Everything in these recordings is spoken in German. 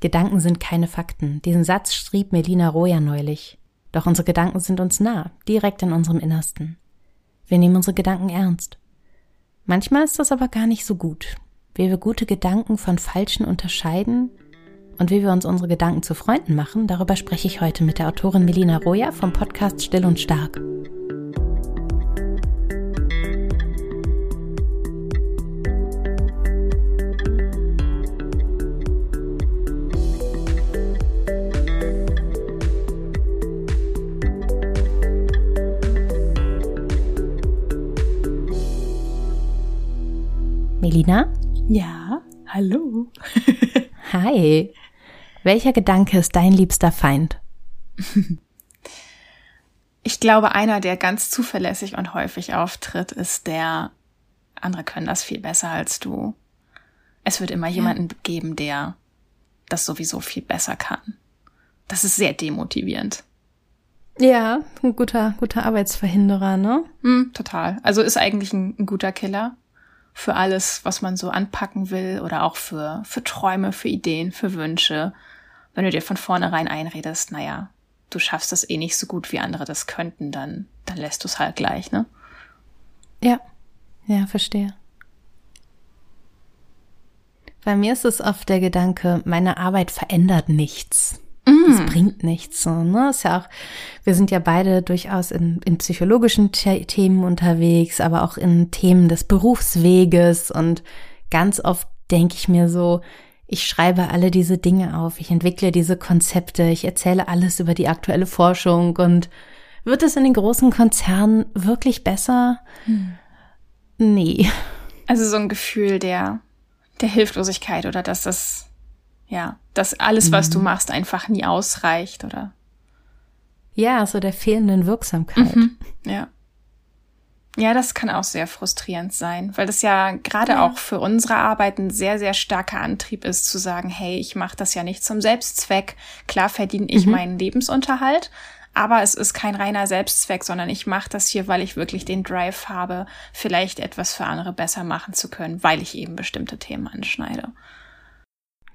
Gedanken sind keine Fakten. Diesen Satz schrieb Melina Roja neulich. Doch unsere Gedanken sind uns nah, direkt in unserem Innersten. Wir nehmen unsere Gedanken ernst. Manchmal ist das aber gar nicht so gut. Wie wir gute Gedanken von falschen unterscheiden und wie wir uns unsere Gedanken zu Freunden machen, darüber spreche ich heute mit der Autorin Melina Roja vom Podcast Still und Stark. Melina? Ja, hallo. Hi. Welcher Gedanke ist dein liebster Feind? Ich glaube, einer, der ganz zuverlässig und häufig auftritt, ist der, andere können das viel besser als du. Es wird immer ja. jemanden geben, der das sowieso viel besser kann. Das ist sehr demotivierend. Ja, ein guter, guter Arbeitsverhinderer, ne? Mm, total. Also ist eigentlich ein, ein guter Killer für alles, was man so anpacken will oder auch für, für Träume, für Ideen, für Wünsche. Wenn du dir von vornherein einredest, naja, du schaffst das eh nicht so gut, wie andere das könnten, dann, dann lässt du es halt gleich, ne? Ja, ja, verstehe. Bei mir ist es oft der Gedanke, meine Arbeit verändert nichts. Es mm. bringt nichts. So, ne? Ist ja auch, wir sind ja beide durchaus in, in psychologischen Themen unterwegs, aber auch in Themen des Berufsweges. Und ganz oft denke ich mir so, ich schreibe alle diese Dinge auf, ich entwickle diese Konzepte, ich erzähle alles über die aktuelle Forschung und wird es in den großen Konzernen wirklich besser? Hm. Nee. Also so ein Gefühl der, der Hilflosigkeit oder dass das ja, dass alles, was mhm. du machst, einfach nie ausreicht, oder? Ja, so der fehlenden Wirksamkeit. Mhm. Ja. Ja, das kann auch sehr frustrierend sein, weil das ja gerade ja. auch für unsere Arbeit ein sehr, sehr starker Antrieb ist, zu sagen, hey, ich mache das ja nicht zum Selbstzweck. Klar verdiene ich mhm. meinen Lebensunterhalt, aber es ist kein reiner Selbstzweck, sondern ich mache das hier, weil ich wirklich den Drive habe, vielleicht etwas für andere besser machen zu können, weil ich eben bestimmte Themen anschneide.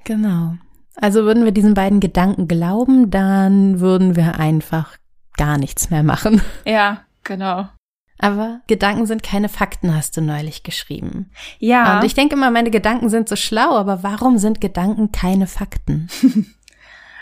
Genau. Also würden wir diesen beiden Gedanken glauben, dann würden wir einfach gar nichts mehr machen. Ja, genau. Aber Gedanken sind keine Fakten, hast du neulich geschrieben. Ja. Und ich denke immer, meine Gedanken sind so schlau, aber warum sind Gedanken keine Fakten?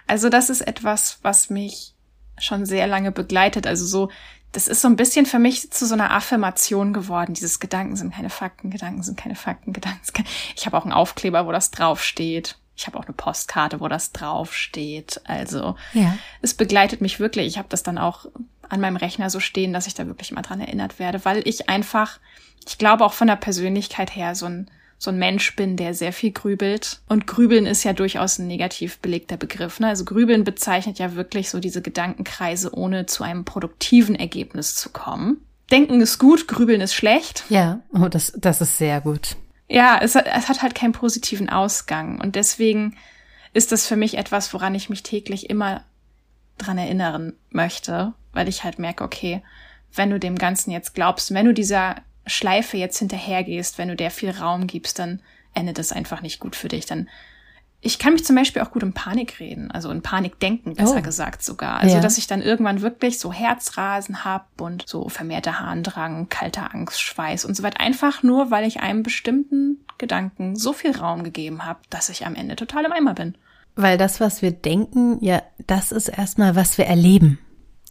Also das ist etwas, was mich schon sehr lange begleitet. Also so, das ist so ein bisschen für mich zu so einer Affirmation geworden. Dieses Gedanken sind keine Fakten, Gedanken sind keine Fakten, Gedanken sind keine. Ich habe auch einen Aufkleber, wo das draufsteht. Ich habe auch eine Postkarte, wo das draufsteht. Also ja. es begleitet mich wirklich. Ich habe das dann auch an meinem Rechner so stehen, dass ich da wirklich immer dran erinnert werde, weil ich einfach, ich glaube auch von der Persönlichkeit her so ein so ein Mensch bin, der sehr viel grübelt. Und grübeln ist ja durchaus ein negativ belegter Begriff. Ne? Also grübeln bezeichnet ja wirklich so diese Gedankenkreise, ohne zu einem produktiven Ergebnis zu kommen. Denken ist gut, grübeln ist schlecht. Ja, oh, das, das ist sehr gut ja, es hat, es hat halt keinen positiven Ausgang. Und deswegen ist das für mich etwas, woran ich mich täglich immer dran erinnern möchte, weil ich halt merke, okay, wenn du dem Ganzen jetzt glaubst, wenn du dieser Schleife jetzt hinterhergehst, wenn du der viel Raum gibst, dann endet das einfach nicht gut für dich. Dann ich kann mich zum Beispiel auch gut in Panik reden, also in Panik denken, besser oh. gesagt sogar. Also, ja. dass ich dann irgendwann wirklich so Herzrasen hab und so vermehrter Harndrang, kalter Angst, Schweiß und so weiter. Einfach nur, weil ich einem bestimmten Gedanken so viel Raum gegeben habe, dass ich am Ende total im Eimer bin. Weil das, was wir denken, ja, das ist erstmal, was wir erleben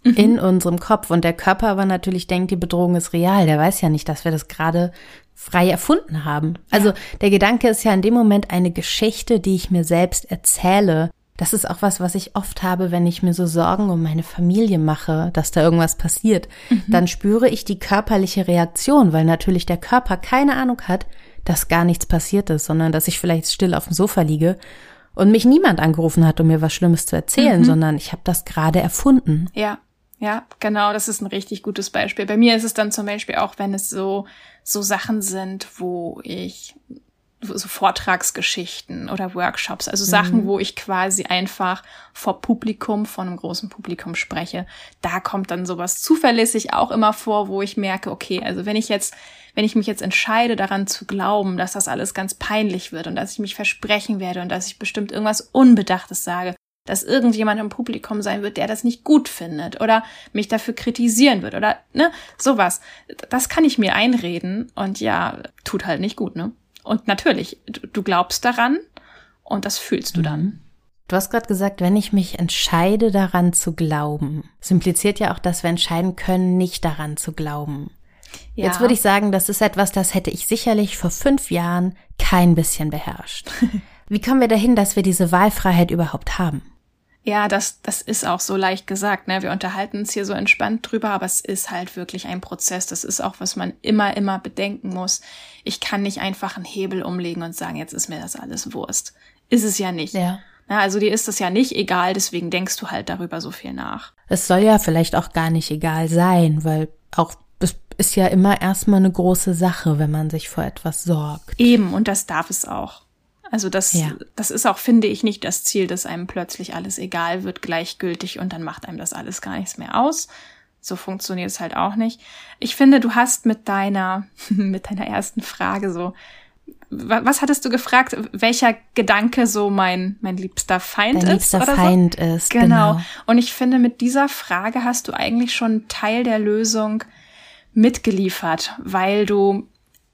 mhm. in unserem Kopf. Und der Körper aber natürlich denkt, die Bedrohung ist real. Der weiß ja nicht, dass wir das gerade frei erfunden haben. Also der Gedanke ist ja in dem Moment eine Geschichte, die ich mir selbst erzähle. Das ist auch was, was ich oft habe, wenn ich mir so Sorgen um meine Familie mache, dass da irgendwas passiert. Mhm. Dann spüre ich die körperliche Reaktion, weil natürlich der Körper keine Ahnung hat, dass gar nichts passiert ist, sondern dass ich vielleicht still auf dem Sofa liege und mich niemand angerufen hat, um mir was Schlimmes zu erzählen, mhm. sondern ich habe das gerade erfunden. Ja, ja, genau, das ist ein richtig gutes Beispiel. Bei mir ist es dann zum Beispiel auch, wenn es so, so Sachen sind, wo ich so Vortragsgeschichten oder Workshops, also Sachen, mhm. wo ich quasi einfach vor Publikum, vor einem großen Publikum spreche. Da kommt dann sowas zuverlässig auch immer vor, wo ich merke, okay, also wenn ich jetzt, wenn ich mich jetzt entscheide, daran zu glauben, dass das alles ganz peinlich wird und dass ich mich versprechen werde und dass ich bestimmt irgendwas Unbedachtes sage, dass irgendjemand im Publikum sein wird, der das nicht gut findet oder mich dafür kritisieren wird oder ne, sowas. Das kann ich mir einreden und ja, tut halt nicht gut, ne? Und natürlich, du glaubst daran und das fühlst du dann. Mhm. Du hast gerade gesagt, wenn ich mich entscheide, daran zu glauben. Das impliziert ja auch, dass wir entscheiden können, nicht daran zu glauben. Ja. Jetzt würde ich sagen, das ist etwas, das hätte ich sicherlich vor fünf Jahren kein bisschen beherrscht. Wie kommen wir dahin, dass wir diese Wahlfreiheit überhaupt haben? Ja, das, das ist auch so leicht gesagt. Ne? Wir unterhalten uns hier so entspannt drüber, aber es ist halt wirklich ein Prozess. Das ist auch, was man immer, immer bedenken muss. Ich kann nicht einfach einen Hebel umlegen und sagen, jetzt ist mir das alles Wurst. Ist es ja nicht. Ja. Na, also dir ist das ja nicht egal, deswegen denkst du halt darüber so viel nach. Es soll ja vielleicht auch gar nicht egal sein, weil auch das ist ja immer erstmal eine große Sache, wenn man sich vor etwas sorgt. Eben, und das darf es auch. Also das, ja. das ist auch, finde ich, nicht das Ziel, dass einem plötzlich alles egal wird, gleichgültig und dann macht einem das alles gar nichts mehr aus. So funktioniert es halt auch nicht. Ich finde, du hast mit deiner, mit deiner ersten Frage so, was hattest du gefragt, welcher Gedanke so mein, mein liebster Feind Dein ist? Liebster Feind so? ist, genau. genau. Und ich finde, mit dieser Frage hast du eigentlich schon Teil der Lösung mitgeliefert, weil du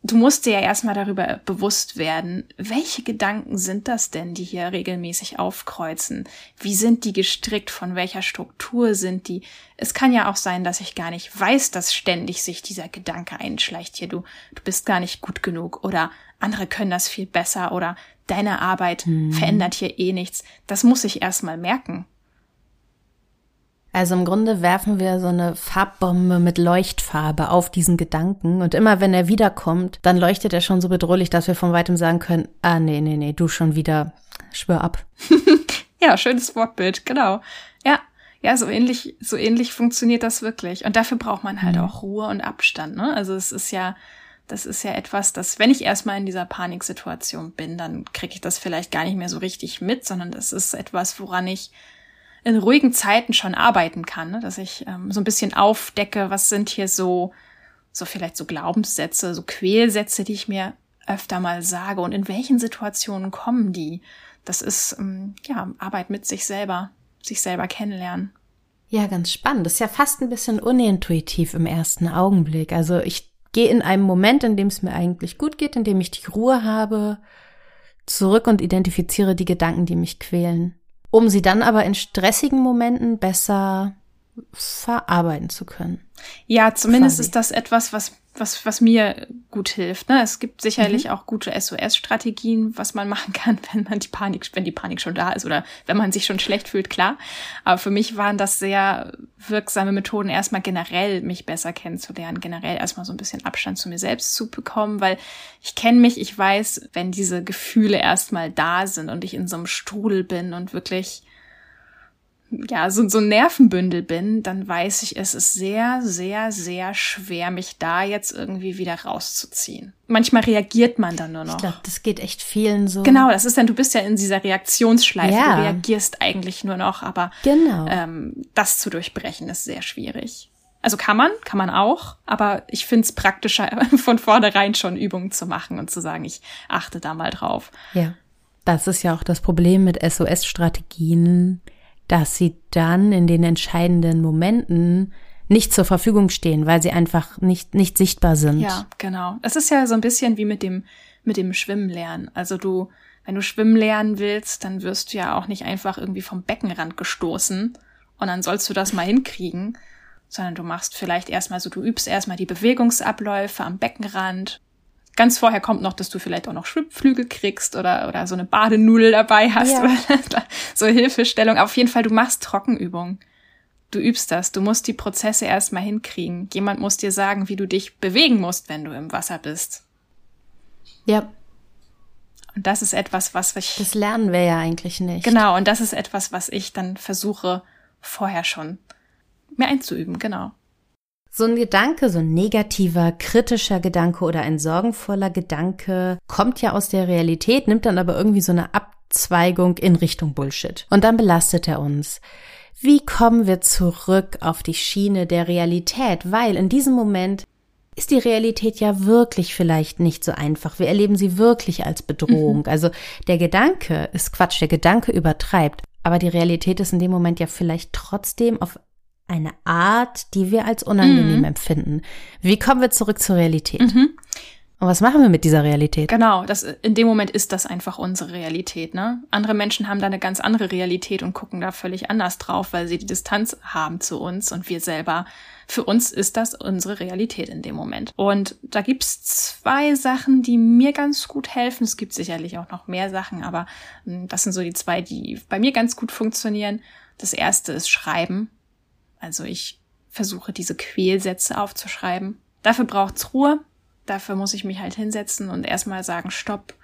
du musst dir ja erstmal darüber bewusst werden, welche Gedanken sind das denn, die hier regelmäßig aufkreuzen? Wie sind die gestrickt? Von welcher Struktur sind die? Es kann ja auch sein, dass ich gar nicht weiß, dass ständig sich dieser Gedanke einschleicht hier. Du, du bist gar nicht gut genug oder andere können das viel besser oder deine Arbeit hm. verändert hier eh nichts. Das muss ich erstmal merken. Also im Grunde werfen wir so eine Farbbombe mit Leuchtfarbe auf diesen Gedanken und immer wenn er wiederkommt, dann leuchtet er schon so bedrohlich, dass wir von weitem sagen können, ah nee, nee, nee, du schon wieder, schwör ab. ja, schönes Wortbild, genau. Ja, ja, so ähnlich, so ähnlich funktioniert das wirklich. Und dafür braucht man halt mhm. auch Ruhe und Abstand, ne? Also es ist ja, das ist ja etwas, dass wenn ich erstmal in dieser Paniksituation bin, dann kriege ich das vielleicht gar nicht mehr so richtig mit, sondern das ist etwas, woran ich in ruhigen Zeiten schon arbeiten kann, ne? dass ich ähm, so ein bisschen aufdecke, was sind hier so, so vielleicht so Glaubenssätze, so Quälsätze, die ich mir öfter mal sage und in welchen Situationen kommen die. Das ist ähm, ja Arbeit mit sich selber, sich selber kennenlernen. Ja, ganz spannend. Das ist ja fast ein bisschen unintuitiv im ersten Augenblick. Also ich gehe in einem Moment, in dem es mir eigentlich gut geht, in dem ich die Ruhe habe, zurück und identifiziere die Gedanken, die mich quälen um sie dann aber in stressigen Momenten besser verarbeiten zu können. Ja, zumindest quasi. ist das etwas, was was, was mir gut hilft. Ne? Es gibt sicherlich mhm. auch gute SOS-Strategien, was man machen kann, wenn man die Panik, wenn die Panik schon da ist oder wenn man sich schon schlecht fühlt, klar. Aber für mich waren das sehr wirksame Methoden, erstmal generell mich besser kennenzulernen, generell erstmal so ein bisschen Abstand zu mir selbst zu bekommen, weil ich kenne mich, ich weiß, wenn diese Gefühle erstmal da sind und ich in so einem Strudel bin und wirklich ja, so, so ein Nervenbündel bin, dann weiß ich, es ist sehr, sehr, sehr schwer, mich da jetzt irgendwie wieder rauszuziehen. Manchmal reagiert man dann nur noch. Ich glaube, das geht echt vielen so. Genau, das ist dann, du bist ja in dieser Reaktionsschleife, ja. du reagierst eigentlich nur noch, aber genau. ähm, das zu durchbrechen ist sehr schwierig. Also kann man, kann man auch, aber ich find's praktischer, von vornherein schon Übungen zu machen und zu sagen, ich achte da mal drauf. Ja. Das ist ja auch das Problem mit SOS-Strategien dass sie dann in den entscheidenden Momenten nicht zur Verfügung stehen, weil sie einfach nicht, nicht sichtbar sind. Ja, genau. Es ist ja so ein bisschen wie mit dem, mit dem Schwimmen lernen. Also du, wenn du schwimmen lernen willst, dann wirst du ja auch nicht einfach irgendwie vom Beckenrand gestoßen und dann sollst du das mal hinkriegen, sondern du machst vielleicht erstmal so, du übst erstmal die Bewegungsabläufe am Beckenrand, Ganz vorher kommt noch, dass du vielleicht auch noch Schwimmflügel kriegst oder, oder so eine Badenudel dabei hast. Ja. so Hilfestellung. Auf jeden Fall, du machst Trockenübungen. Du übst das. Du musst die Prozesse erstmal hinkriegen. Jemand muss dir sagen, wie du dich bewegen musst, wenn du im Wasser bist. Ja. Und das ist etwas, was ich. Das lernen wir ja eigentlich nicht. Genau. Und das ist etwas, was ich dann versuche, vorher schon mir einzuüben. Genau. So ein Gedanke, so ein negativer, kritischer Gedanke oder ein sorgenvoller Gedanke kommt ja aus der Realität, nimmt dann aber irgendwie so eine Abzweigung in Richtung Bullshit. Und dann belastet er uns. Wie kommen wir zurück auf die Schiene der Realität? Weil in diesem Moment ist die Realität ja wirklich vielleicht nicht so einfach. Wir erleben sie wirklich als Bedrohung. Mhm. Also der Gedanke ist Quatsch, der Gedanke übertreibt. Aber die Realität ist in dem Moment ja vielleicht trotzdem auf eine Art, die wir als unangenehm mhm. empfinden. Wie kommen wir zurück zur Realität? Mhm. Und was machen wir mit dieser Realität? Genau, das, in dem Moment ist das einfach unsere Realität. Ne? Andere Menschen haben da eine ganz andere Realität und gucken da völlig anders drauf, weil sie die Distanz haben zu uns und wir selber. Für uns ist das unsere Realität in dem Moment. Und da gibt's zwei Sachen, die mir ganz gut helfen. Es gibt sicherlich auch noch mehr Sachen, aber hm, das sind so die zwei, die bei mir ganz gut funktionieren. Das erste ist Schreiben. Also ich versuche diese Quälsätze aufzuschreiben. Dafür braucht's Ruhe. Dafür muss ich mich halt hinsetzen und erstmal sagen, stopp.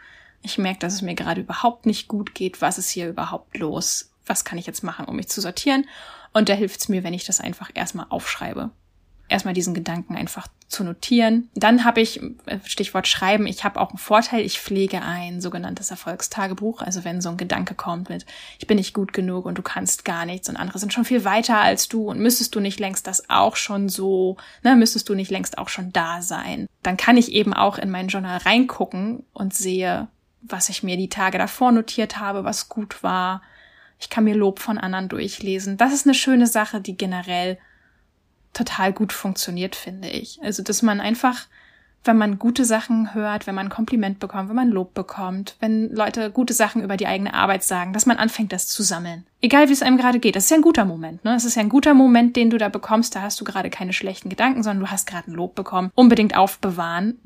Ich merke, dass es mir gerade überhaupt nicht gut geht. Was ist hier überhaupt los? Was kann ich jetzt machen, um mich zu sortieren? Und da hilft's mir, wenn ich das einfach erstmal aufschreibe erstmal diesen Gedanken einfach zu notieren. Dann habe ich, äh, Stichwort Schreiben, ich habe auch einen Vorteil, ich pflege ein sogenanntes Erfolgstagebuch. Also wenn so ein Gedanke kommt mit, ich bin nicht gut genug und du kannst gar nichts und andere sind schon viel weiter als du und müsstest du nicht längst das auch schon so, ne, müsstest du nicht längst auch schon da sein. Dann kann ich eben auch in mein Journal reingucken und sehe, was ich mir die Tage davor notiert habe, was gut war. Ich kann mir Lob von anderen durchlesen. Das ist eine schöne Sache, die generell total gut funktioniert, finde ich. Also, dass man einfach, wenn man gute Sachen hört, wenn man ein Kompliment bekommt, wenn man Lob bekommt, wenn Leute gute Sachen über die eigene Arbeit sagen, dass man anfängt, das zu sammeln. Egal wie es einem gerade geht. Das ist ja ein guter Moment, ne? Es ist ja ein guter Moment, den du da bekommst. Da hast du gerade keine schlechten Gedanken, sondern du hast gerade ein Lob bekommen. Unbedingt aufbewahren,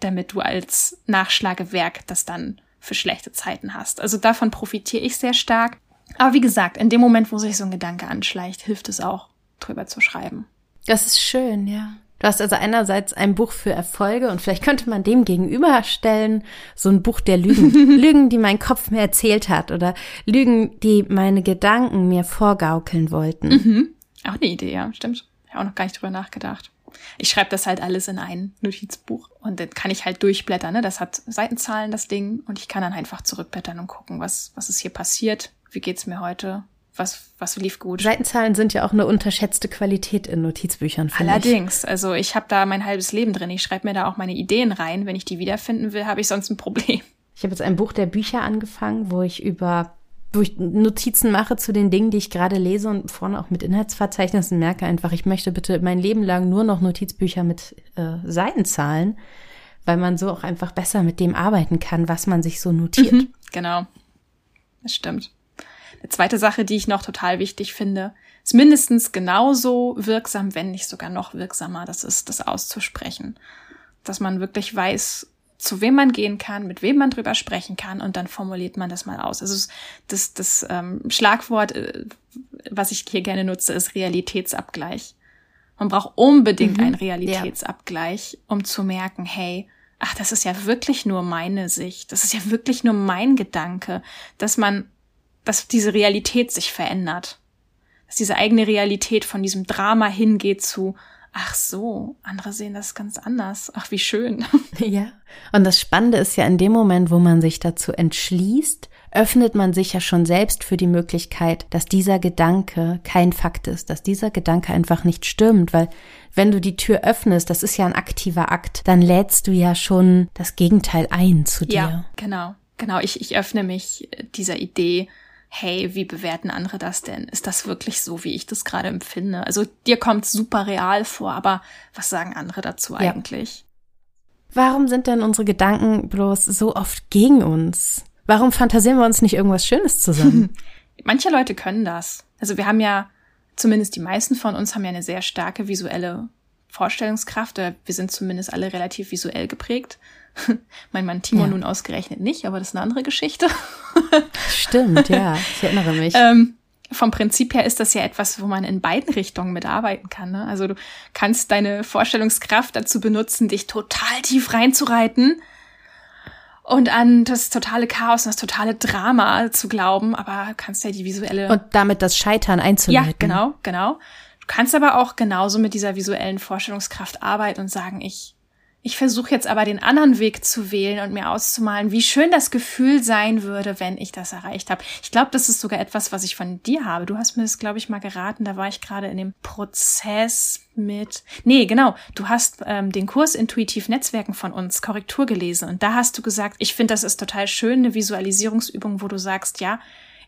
damit du als Nachschlagewerk das dann für schlechte Zeiten hast. Also davon profitiere ich sehr stark. Aber wie gesagt, in dem Moment, wo sich so ein Gedanke anschleicht, hilft es auch, drüber zu schreiben. Das ist schön, ja. Du hast also einerseits ein Buch für Erfolge und vielleicht könnte man dem gegenüberstellen so ein Buch der Lügen. Lügen, die mein Kopf mir erzählt hat oder Lügen, die meine Gedanken mir vorgaukeln wollten. Mhm. Auch eine Idee, ja, stimmt. Ich habe auch noch gar nicht drüber nachgedacht. Ich schreibe das halt alles in ein Notizbuch und dann kann ich halt durchblättern. Ne? Das hat Seitenzahlen, das Ding, und ich kann dann einfach zurückblättern und gucken, was, was ist hier passiert, wie geht's mir heute, was, was lief gut. Seitenzahlen sind ja auch eine unterschätzte Qualität in Notizbüchern, Allerdings, ich. also ich habe da mein halbes Leben drin. Ich schreibe mir da auch meine Ideen rein. Wenn ich die wiederfinden will, habe ich sonst ein Problem. Ich habe jetzt ein Buch der Bücher angefangen, wo ich über wo ich Notizen mache zu den Dingen, die ich gerade lese und vorne auch mit Inhaltsverzeichnissen merke einfach, ich möchte bitte mein Leben lang nur noch Notizbücher mit äh, Seitenzahlen, weil man so auch einfach besser mit dem arbeiten kann, was man sich so notiert. Mhm, genau. Das stimmt. Eine zweite Sache, die ich noch total wichtig finde, ist mindestens genauso wirksam, wenn nicht sogar noch wirksamer, das ist das auszusprechen. Dass man wirklich weiß, zu wem man gehen kann, mit wem man drüber sprechen kann und dann formuliert man das mal aus. Also das, das ähm, Schlagwort, äh, was ich hier gerne nutze, ist Realitätsabgleich. Man braucht unbedingt mhm, einen Realitätsabgleich, um zu merken, hey, ach, das ist ja wirklich nur meine Sicht, das ist ja wirklich nur mein Gedanke, dass man dass diese Realität sich verändert. Dass diese eigene Realität von diesem Drama hingeht zu, ach so, andere sehen das ganz anders. Ach, wie schön. Ja. Und das Spannende ist ja in dem Moment, wo man sich dazu entschließt, öffnet man sich ja schon selbst für die Möglichkeit, dass dieser Gedanke kein Fakt ist, dass dieser Gedanke einfach nicht stimmt, weil wenn du die Tür öffnest, das ist ja ein aktiver Akt, dann lädst du ja schon das Gegenteil ein zu dir. Ja, genau. Genau, ich, ich öffne mich dieser Idee, hey, wie bewerten andere das denn? Ist das wirklich so, wie ich das gerade empfinde? Also dir kommt super real vor, aber was sagen andere dazu ja. eigentlich? Warum sind denn unsere Gedanken bloß so oft gegen uns? Warum fantasieren wir uns nicht irgendwas Schönes zusammen? Manche Leute können das. Also wir haben ja, zumindest die meisten von uns haben ja eine sehr starke visuelle Vorstellungskraft. Wir sind zumindest alle relativ visuell geprägt. mein Mann Timo ja. nun ausgerechnet nicht, aber das ist eine andere Geschichte. Stimmt, ja, ich erinnere mich. Ähm, vom Prinzip her ist das ja etwas, wo man in beiden Richtungen mitarbeiten kann. Ne? Also du kannst deine Vorstellungskraft dazu benutzen, dich total tief reinzureiten und an das totale Chaos und das totale Drama zu glauben, aber kannst ja die visuelle und damit das Scheitern einzuleiten. Ja, genau, genau. Du kannst aber auch genauso mit dieser visuellen Vorstellungskraft arbeiten und sagen, ich ich versuche jetzt aber den anderen Weg zu wählen und mir auszumalen, wie schön das Gefühl sein würde, wenn ich das erreicht habe. Ich glaube, das ist sogar etwas, was ich von dir habe. Du hast mir das, glaube ich, mal geraten. Da war ich gerade in dem Prozess mit. Nee, genau. Du hast ähm, den Kurs Intuitiv Netzwerken von uns Korrektur gelesen und da hast du gesagt, ich finde, das ist total schön, eine Visualisierungsübung, wo du sagst, ja,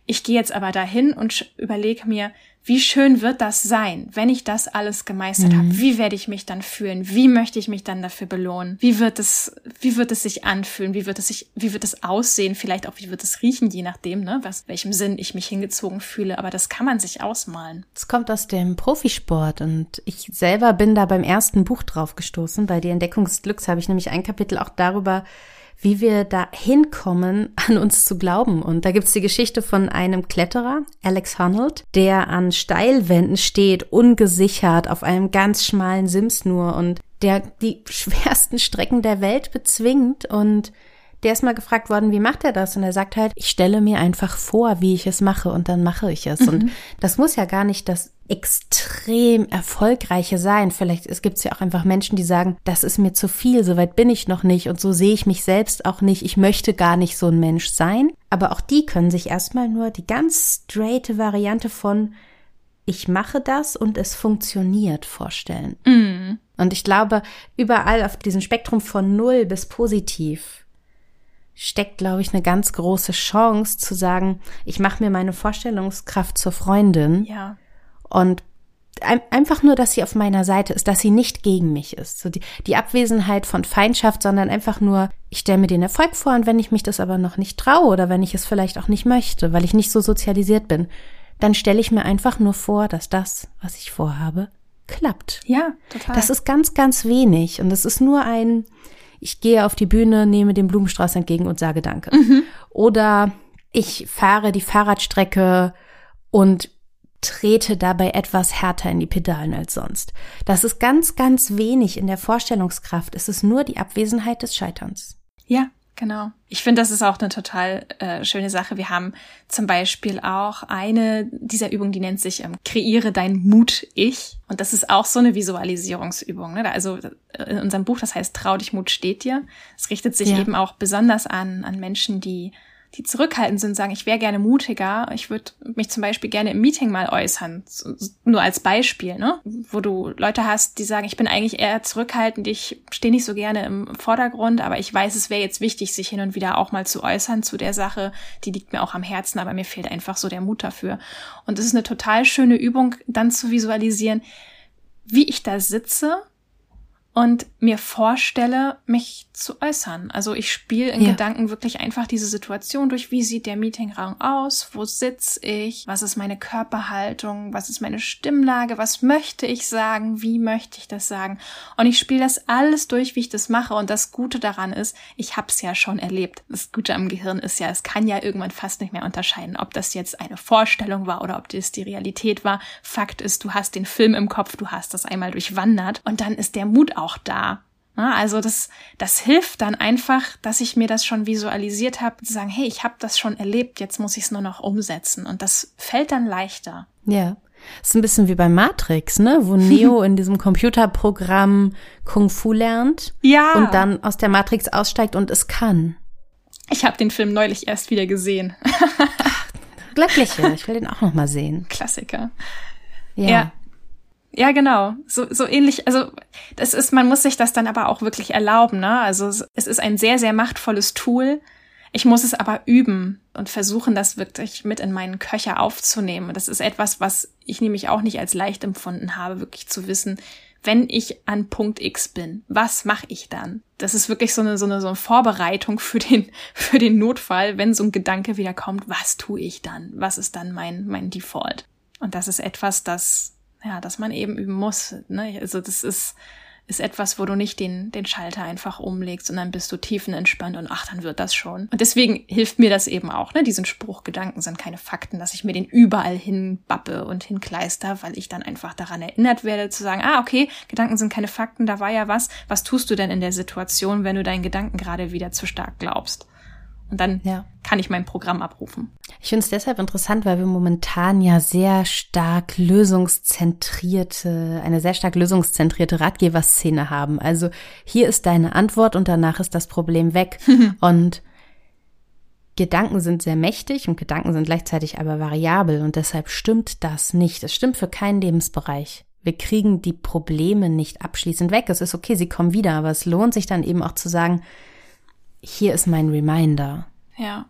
ich gehe jetzt aber dahin und überlege mir, wie schön wird das sein, wenn ich das alles gemeistert mhm. habe? Wie werde ich mich dann fühlen? Wie möchte ich mich dann dafür belohnen? Wie wird es, wie wird es sich anfühlen? Wie wird es sich, wie wird es aussehen? Vielleicht auch, wie wird es riechen, je nachdem, ne, was, welchem Sinn ich mich hingezogen fühle. Aber das kann man sich ausmalen. Es kommt aus dem Profisport und ich selber bin da beim ersten Buch drauf gestoßen. Bei Die Entdeckung des Glücks habe ich nämlich ein Kapitel auch darüber wie wir da hinkommen, an uns zu glauben. Und da gibt's die Geschichte von einem Kletterer, Alex Honnold, der an Steilwänden steht, ungesichert, auf einem ganz schmalen Sims nur und der die schwersten Strecken der Welt bezwingt und der ist mal gefragt worden, wie macht er das? Und er sagt halt, ich stelle mir einfach vor, wie ich es mache und dann mache ich es. Mhm. Und das muss ja gar nicht das extrem erfolgreiche sein. Vielleicht es gibt ja auch einfach Menschen, die sagen, das ist mir zu viel, so weit bin ich noch nicht und so sehe ich mich selbst auch nicht. Ich möchte gar nicht so ein Mensch sein. Aber auch die können sich erstmal nur die ganz straighte Variante von ich mache das und es funktioniert vorstellen. Mm. Und ich glaube, überall auf diesem Spektrum von null bis positiv steckt, glaube ich, eine ganz große Chance zu sagen, ich mache mir meine Vorstellungskraft zur Freundin. Ja. Und einfach nur, dass sie auf meiner Seite ist, dass sie nicht gegen mich ist. So die, die Abwesenheit von Feindschaft, sondern einfach nur, ich stelle mir den Erfolg vor und wenn ich mich das aber noch nicht traue oder wenn ich es vielleicht auch nicht möchte, weil ich nicht so sozialisiert bin, dann stelle ich mir einfach nur vor, dass das, was ich vorhabe, klappt. Ja, total. Das ist ganz, ganz wenig und es ist nur ein, ich gehe auf die Bühne, nehme den Blumenstrauß entgegen und sage Danke. Mhm. Oder ich fahre die Fahrradstrecke und trete dabei etwas härter in die Pedalen als sonst. Das ist ganz, ganz wenig in der Vorstellungskraft. Es ist nur die Abwesenheit des Scheiterns. Ja, Genau. Ich finde, das ist auch eine total äh, schöne Sache. Wir haben zum Beispiel auch eine dieser Übungen, die nennt sich ähm, Kreiere dein Mut-Ich. Und das ist auch so eine Visualisierungsübung. Ne? Also äh, in unserem Buch, das heißt Trau dich, Mut steht dir. Es richtet sich ja. eben auch besonders an, an Menschen, die die zurückhaltend sind, sagen, ich wäre gerne mutiger, ich würde mich zum Beispiel gerne im Meeting mal äußern, nur als Beispiel, ne? wo du Leute hast, die sagen, ich bin eigentlich eher zurückhaltend, ich stehe nicht so gerne im Vordergrund, aber ich weiß, es wäre jetzt wichtig, sich hin und wieder auch mal zu äußern zu der Sache, die liegt mir auch am Herzen, aber mir fehlt einfach so der Mut dafür. Und es ist eine total schöne Übung, dann zu visualisieren, wie ich da sitze und mir vorstelle, mich zu äußern. Also ich spiele in ja. Gedanken wirklich einfach diese Situation durch. Wie sieht der Meetingraum aus? Wo sitze ich? Was ist meine Körperhaltung? Was ist meine Stimmlage? Was möchte ich sagen? Wie möchte ich das sagen? Und ich spiele das alles durch, wie ich das mache. Und das Gute daran ist, ich habe es ja schon erlebt. Das Gute am Gehirn ist ja, es kann ja irgendwann fast nicht mehr unterscheiden, ob das jetzt eine Vorstellung war oder ob das die Realität war. Fakt ist, du hast den Film im Kopf, du hast das einmal durchwandert und dann ist der Mut auch auch da. Also das, das hilft dann einfach, dass ich mir das schon visualisiert habe, zu sagen, hey, ich habe das schon erlebt, jetzt muss ich es nur noch umsetzen. Und das fällt dann leichter. Ja. Das ist ein bisschen wie bei Matrix, ne? Wo Neo in diesem Computerprogramm Kung Fu lernt. Ja. Und dann aus der Matrix aussteigt und es kann. Ich habe den Film neulich erst wieder gesehen. Glückliche. Ich will den auch noch mal sehen. Klassiker. Ja. ja. Ja, genau. So, so ähnlich. Also, das ist, man muss sich das dann aber auch wirklich erlauben, ne? Also, es ist ein sehr, sehr machtvolles Tool. Ich muss es aber üben und versuchen, das wirklich mit in meinen Köcher aufzunehmen. Und das ist etwas, was ich nämlich auch nicht als leicht empfunden habe, wirklich zu wissen, wenn ich an Punkt X bin, was mache ich dann? Das ist wirklich so eine, so eine, so eine Vorbereitung für den, für den Notfall, wenn so ein Gedanke wieder kommt, was tue ich dann? Was ist dann mein, mein Default? Und das ist etwas, das ja, dass man eben üben muss. Ne? Also das ist, ist etwas, wo du nicht den, den Schalter einfach umlegst und dann bist du tiefenentspannt und ach, dann wird das schon. Und deswegen hilft mir das eben auch, ne? diesen Spruch, Gedanken sind keine Fakten, dass ich mir den überall hinbappe und hinkleister, weil ich dann einfach daran erinnert werde zu sagen, ah, okay, Gedanken sind keine Fakten, da war ja was. Was tust du denn in der Situation, wenn du deinen Gedanken gerade wieder zu stark glaubst? Und dann ja. kann ich mein Programm abrufen. Ich finde es deshalb interessant, weil wir momentan ja sehr stark lösungszentrierte, eine sehr stark lösungszentrierte Ratgeberszene haben. Also hier ist deine Antwort und danach ist das Problem weg. und Gedanken sind sehr mächtig und Gedanken sind gleichzeitig aber variabel und deshalb stimmt das nicht. Es stimmt für keinen Lebensbereich. Wir kriegen die Probleme nicht abschließend weg. Es ist okay, sie kommen wieder, aber es lohnt sich dann eben auch zu sagen, hier ist mein Reminder. Ja.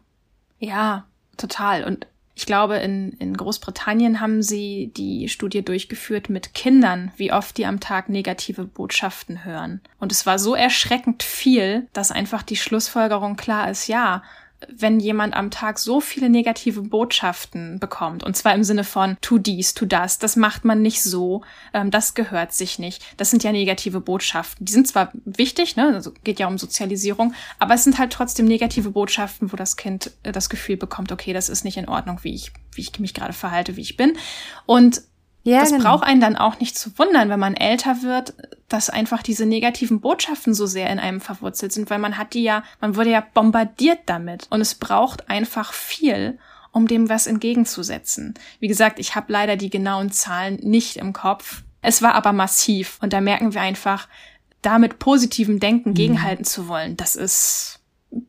Ja, total. Und ich glaube, in, in Großbritannien haben sie die Studie durchgeführt mit Kindern, wie oft die am Tag negative Botschaften hören. Und es war so erschreckend viel, dass einfach die Schlussfolgerung klar ist, ja, wenn jemand am Tag so viele negative Botschaften bekommt, und zwar im Sinne von tu dies, tu das, das macht man nicht so, ähm, das gehört sich nicht. Das sind ja negative Botschaften. Die sind zwar wichtig, ne, also geht ja um Sozialisierung, aber es sind halt trotzdem negative Botschaften, wo das Kind äh, das Gefühl bekommt, okay, das ist nicht in Ordnung, wie ich, wie ich mich gerade verhalte, wie ich bin. Und ja, das genau. braucht einen dann auch nicht zu wundern, wenn man älter wird, dass einfach diese negativen Botschaften so sehr in einem verwurzelt sind, weil man hat die ja, man wurde ja bombardiert damit. Und es braucht einfach viel, um dem was entgegenzusetzen. Wie gesagt, ich habe leider die genauen Zahlen nicht im Kopf. Es war aber massiv. Und da merken wir einfach, da mit positivem Denken mhm. gegenhalten zu wollen, das ist,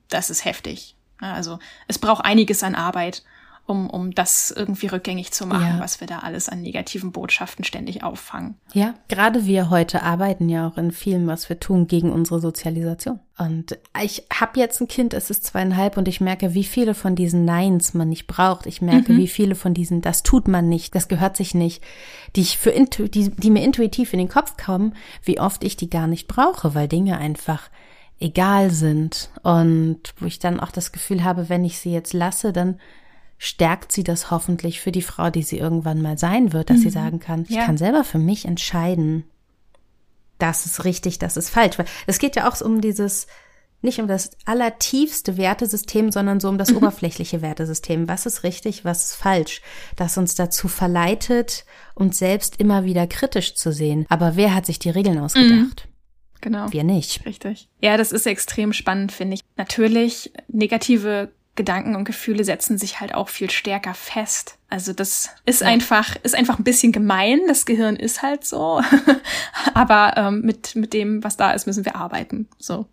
das ist heftig. Also es braucht einiges an Arbeit um, um das irgendwie rückgängig zu machen, ja. was wir da alles an negativen Botschaften ständig auffangen. Ja, gerade wir heute arbeiten ja auch in vielem, was wir tun, gegen unsere Sozialisation. Und ich habe jetzt ein Kind, es ist zweieinhalb und ich merke, wie viele von diesen Neins man nicht braucht. Ich merke, mhm. wie viele von diesen, das tut man nicht, das gehört sich nicht, die ich für die, die mir intuitiv in den Kopf kommen, wie oft ich die gar nicht brauche, weil Dinge einfach egal sind. Und wo ich dann auch das Gefühl habe, wenn ich sie jetzt lasse, dann stärkt sie das hoffentlich für die Frau, die sie irgendwann mal sein wird, dass mhm. sie sagen kann, ich ja. kann selber für mich entscheiden, das ist richtig, das ist falsch. Weil es geht ja auch um dieses, nicht um das allertiefste Wertesystem, sondern so um das mhm. oberflächliche Wertesystem. Was ist richtig, was ist falsch? Das uns dazu verleitet, uns selbst immer wieder kritisch zu sehen. Aber wer hat sich die Regeln ausgedacht? Mhm. Genau. Wir nicht. Richtig. Ja, das ist extrem spannend, finde ich. Natürlich, negative Gedanken und Gefühle setzen sich halt auch viel stärker fest. Also das ist ja. einfach, ist einfach ein bisschen gemein. Das Gehirn ist halt so. Aber ähm, mit, mit dem, was da ist, müssen wir arbeiten. So.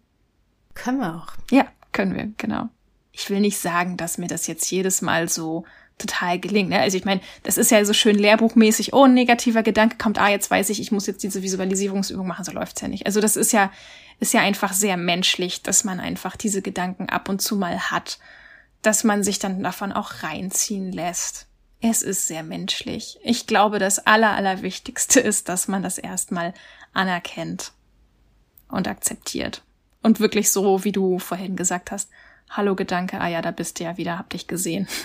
Können wir auch. Ja, können wir, genau. Ich will nicht sagen, dass mir das jetzt jedes Mal so total gelingt. Ne? Also ich meine, das ist ja so schön lehrbuchmäßig, oh, ein negativer Gedanke kommt, ah, jetzt weiß ich, ich muss jetzt diese Visualisierungsübung machen, so läuft's ja nicht. Also das ist ja, ist ja einfach sehr menschlich, dass man einfach diese Gedanken ab und zu mal hat dass man sich dann davon auch reinziehen lässt. Es ist sehr menschlich. Ich glaube, das Aller, Allerwichtigste ist, dass man das erstmal anerkennt und akzeptiert. Und wirklich so, wie du vorhin gesagt hast, Hallo Gedanke, ah ja, da bist du ja wieder, hab dich gesehen.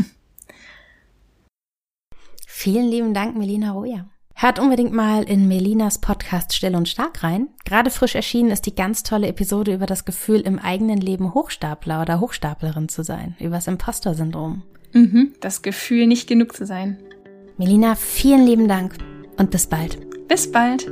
Vielen lieben Dank, Melina Roja. Hört unbedingt mal in Melinas Podcast Still und Stark rein. Gerade frisch erschienen ist die ganz tolle Episode über das Gefühl, im eigenen Leben Hochstapler oder Hochstaplerin zu sein, über das Imposter-Syndrom. Mhm, das Gefühl, nicht genug zu sein. Melina, vielen lieben Dank und bis bald. Bis bald.